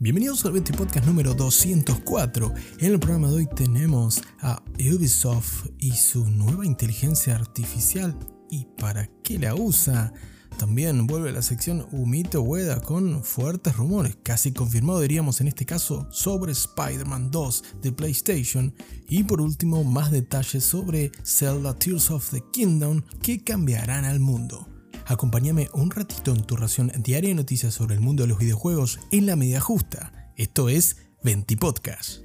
Bienvenidos al 20 Podcast número 204. En el programa de hoy tenemos a Ubisoft y su nueva inteligencia artificial y para qué la usa. También vuelve la sección Humito Ueda con fuertes rumores, casi confirmado diríamos en este caso, sobre Spider-Man 2 de PlayStation. Y por último, más detalles sobre Zelda Tears of the Kingdom que cambiarán al mundo. Acompáñame un ratito en tu ración diaria de noticias sobre el mundo de los videojuegos en la medida justa. Esto es 20 Podcast.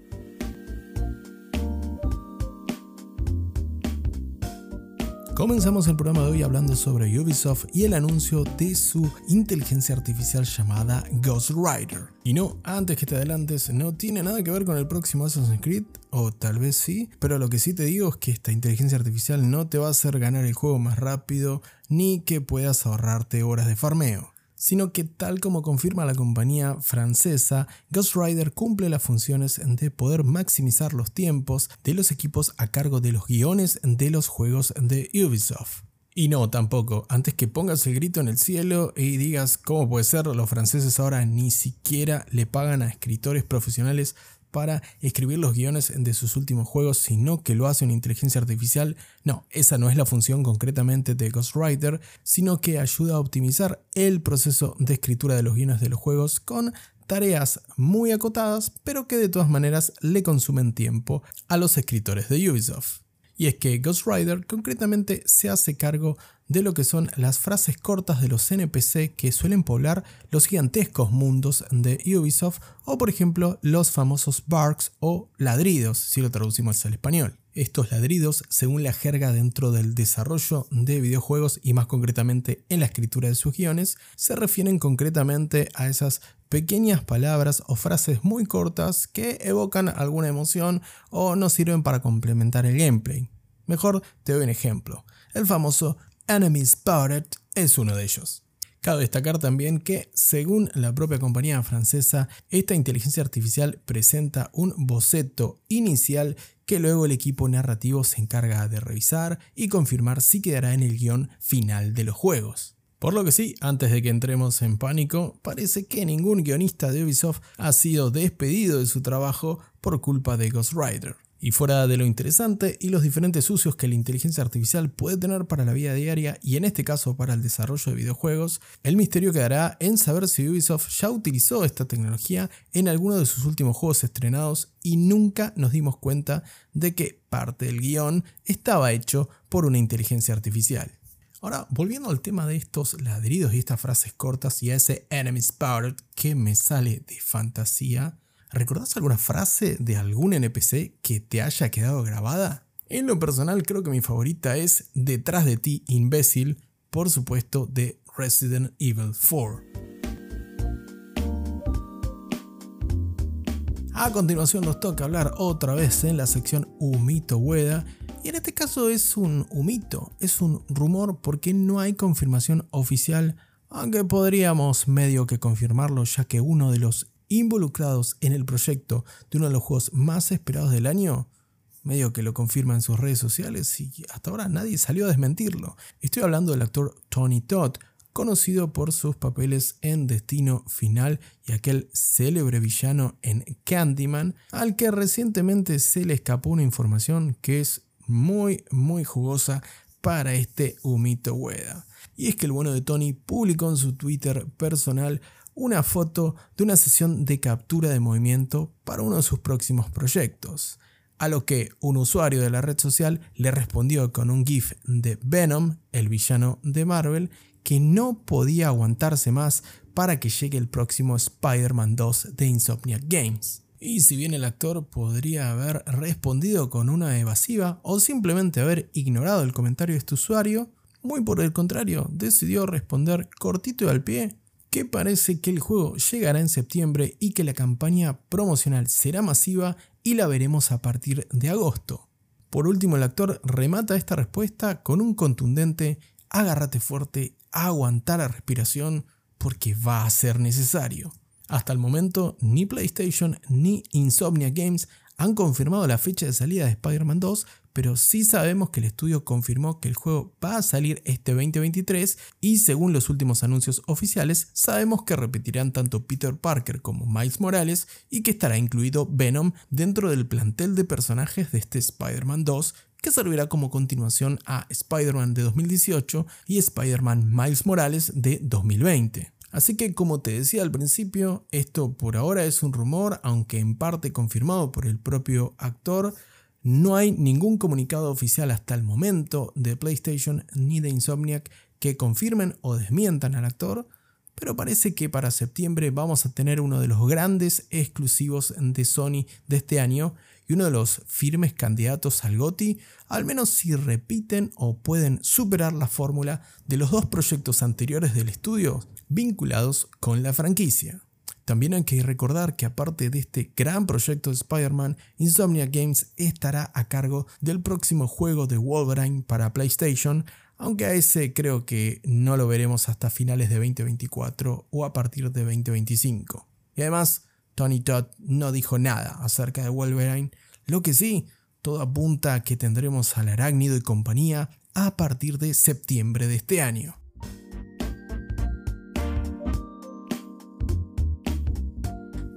Comenzamos el programa de hoy hablando sobre Ubisoft y el anuncio de su inteligencia artificial llamada Ghost Rider. Y no, antes que te adelantes, no tiene nada que ver con el próximo Assassin's Creed, o tal vez sí, pero lo que sí te digo es que esta inteligencia artificial no te va a hacer ganar el juego más rápido, ni que puedas ahorrarte horas de farmeo sino que tal como confirma la compañía francesa, Ghost Rider cumple las funciones de poder maximizar los tiempos de los equipos a cargo de los guiones de los juegos de Ubisoft. Y no, tampoco, antes que pongas el grito en el cielo y digas cómo puede ser, los franceses ahora ni siquiera le pagan a escritores profesionales para escribir los guiones de sus últimos juegos, sino que lo hace una inteligencia artificial. No, esa no es la función concretamente de Ghostwriter, sino que ayuda a optimizar el proceso de escritura de los guiones de los juegos con tareas muy acotadas, pero que de todas maneras le consumen tiempo a los escritores de Ubisoft. Y es que Ghostwriter concretamente se hace cargo de lo que son las frases cortas de los NPC que suelen poblar los gigantescos mundos de Ubisoft o por ejemplo los famosos barks o ladridos si lo traducimos al español. Estos ladridos, según la jerga dentro del desarrollo de videojuegos y más concretamente en la escritura de sus guiones, se refieren concretamente a esas pequeñas palabras o frases muy cortas que evocan alguna emoción o no sirven para complementar el gameplay. Mejor te doy un ejemplo. El famoso Enemy Spotted es uno de ellos. Cabe destacar también que, según la propia compañía francesa, esta inteligencia artificial presenta un boceto inicial que luego el equipo narrativo se encarga de revisar y confirmar si quedará en el guion final de los juegos. Por lo que sí, antes de que entremos en pánico, parece que ningún guionista de Ubisoft ha sido despedido de su trabajo por culpa de Ghost Rider. Y fuera de lo interesante y los diferentes usos que la inteligencia artificial puede tener para la vida diaria y en este caso para el desarrollo de videojuegos, el misterio quedará en saber si Ubisoft ya utilizó esta tecnología en alguno de sus últimos juegos estrenados y nunca nos dimos cuenta de que parte del guion estaba hecho por una inteligencia artificial. Ahora, volviendo al tema de estos ladridos y estas frases cortas y a ese enemy spotted que me sale de fantasía, ¿Recordás alguna frase de algún NPC que te haya quedado grabada? En lo personal creo que mi favorita es Detrás de ti, imbécil, por supuesto de Resident Evil 4. A continuación nos toca hablar otra vez en la sección Humito Hueda. Y en este caso es un humito, es un rumor porque no hay confirmación oficial, aunque podríamos medio que confirmarlo ya que uno de los involucrados en el proyecto de uno de los juegos más esperados del año, medio que lo confirma en sus redes sociales y hasta ahora nadie salió a desmentirlo. Estoy hablando del actor Tony Todd, conocido por sus papeles en Destino Final y aquel célebre villano en Candyman, al que recientemente se le escapó una información que es muy muy jugosa para este humito Hueda. Y es que el bueno de Tony publicó en su Twitter personal una foto de una sesión de captura de movimiento para uno de sus próximos proyectos, a lo que un usuario de la red social le respondió con un GIF de Venom, el villano de Marvel, que no podía aguantarse más para que llegue el próximo Spider-Man 2 de Insomniac Games. Y si bien el actor podría haber respondido con una evasiva o simplemente haber ignorado el comentario de este usuario, muy por el contrario, decidió responder cortito y al pie que parece que el juego llegará en septiembre y que la campaña promocional será masiva y la veremos a partir de agosto. Por último, el actor remata esta respuesta con un contundente agárrate fuerte, aguantar la respiración porque va a ser necesario. Hasta el momento, ni PlayStation ni Insomnia Games han confirmado la fecha de salida de Spider-Man 2, pero sí sabemos que el estudio confirmó que el juego va a salir este 2023 y según los últimos anuncios oficiales sabemos que repetirán tanto Peter Parker como Miles Morales y que estará incluido Venom dentro del plantel de personajes de este Spider-Man 2 que servirá como continuación a Spider-Man de 2018 y Spider-Man Miles Morales de 2020. Así que como te decía al principio, esto por ahora es un rumor, aunque en parte confirmado por el propio actor, no hay ningún comunicado oficial hasta el momento de PlayStation ni de Insomniac que confirmen o desmientan al actor, pero parece que para septiembre vamos a tener uno de los grandes exclusivos de Sony de este año y uno de los firmes candidatos al GOTI, al menos si repiten o pueden superar la fórmula de los dos proyectos anteriores del estudio vinculados con la franquicia. También hay que recordar que aparte de este gran proyecto de Spider-Man, Insomnia Games estará a cargo del próximo juego de Wolverine para PlayStation, aunque a ese creo que no lo veremos hasta finales de 2024 o a partir de 2025. Y además, Tony Todd no dijo nada acerca de Wolverine, lo que sí, todo apunta a que tendremos al arácnido y compañía a partir de septiembre de este año.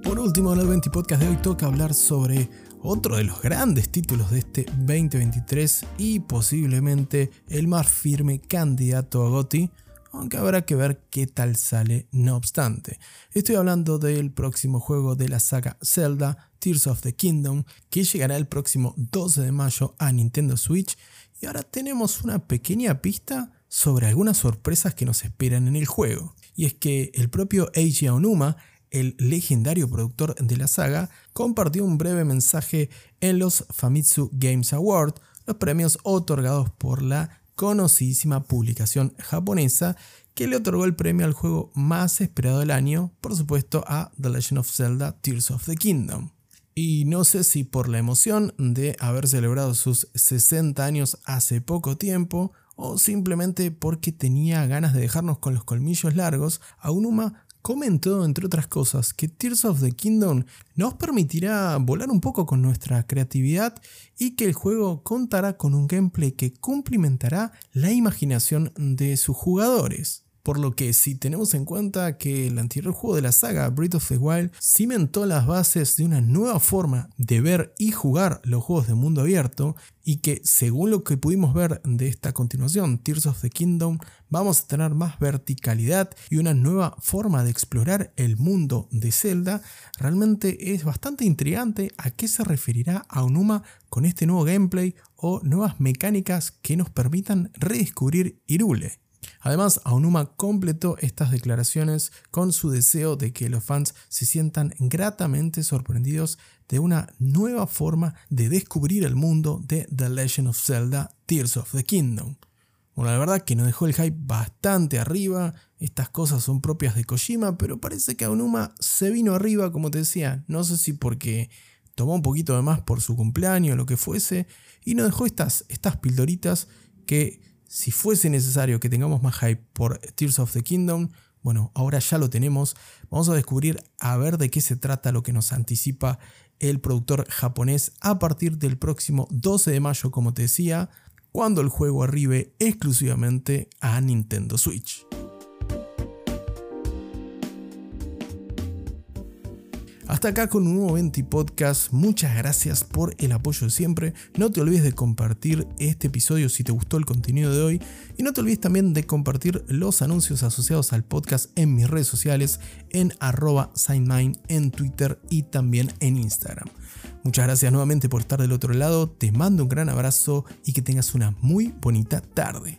Por último, en el 20 Podcast de hoy toca hablar sobre otro de los grandes títulos de este 2023 y posiblemente el más firme candidato a GOTY, aunque habrá que ver qué tal sale no obstante. Estoy hablando del próximo juego de la saga Zelda, Tears of the Kingdom, que llegará el próximo 12 de mayo a Nintendo Switch y ahora tenemos una pequeña pista sobre algunas sorpresas que nos esperan en el juego. Y es que el propio Eiji Onuma el legendario productor de la saga, compartió un breve mensaje en los Famitsu Games Award, los premios otorgados por la conocidísima publicación japonesa que le otorgó el premio al juego más esperado del año, por supuesto a The Legend of Zelda Tears of the Kingdom. Y no sé si por la emoción de haber celebrado sus 60 años hace poco tiempo, o simplemente porque tenía ganas de dejarnos con los colmillos largos, Aonuma comentó, entre otras cosas, que Tears of the Kingdom nos permitirá volar un poco con nuestra creatividad y que el juego contará con un gameplay que cumplimentará la imaginación de sus jugadores. Por lo que si tenemos en cuenta que el anterior juego de la saga, Breath of the Wild, cimentó las bases de una nueva forma de ver y jugar los juegos de mundo abierto, y que según lo que pudimos ver de esta continuación, Tears of the Kingdom, vamos a tener más verticalidad y una nueva forma de explorar el mundo de Zelda, realmente es bastante intrigante a qué se referirá Aonuma con este nuevo gameplay o nuevas mecánicas que nos permitan redescubrir Irule. Además, Aonuma completó estas declaraciones con su deseo de que los fans se sientan gratamente sorprendidos de una nueva forma de descubrir el mundo de The Legend of Zelda Tears of the Kingdom. Bueno, la verdad que nos dejó el hype bastante arriba, estas cosas son propias de Kojima, pero parece que Aonuma se vino arriba, como te decía, no sé si porque tomó un poquito de más por su cumpleaños o lo que fuese, y nos dejó estas, estas pildoritas que si fuese necesario que tengamos más hype por Tears of the Kingdom, bueno, ahora ya lo tenemos. Vamos a descubrir a ver de qué se trata lo que nos anticipa el productor japonés a partir del próximo 12 de mayo, como te decía, cuando el juego arribe exclusivamente a Nintendo Switch. Hasta acá con un nuevo 20 podcast. Muchas gracias por el apoyo de siempre. No te olvides de compartir este episodio si te gustó el contenido de hoy. Y no te olvides también de compartir los anuncios asociados al podcast en mis redes sociales, en arroba signmine, en Twitter y también en Instagram. Muchas gracias nuevamente por estar del otro lado. Te mando un gran abrazo y que tengas una muy bonita tarde.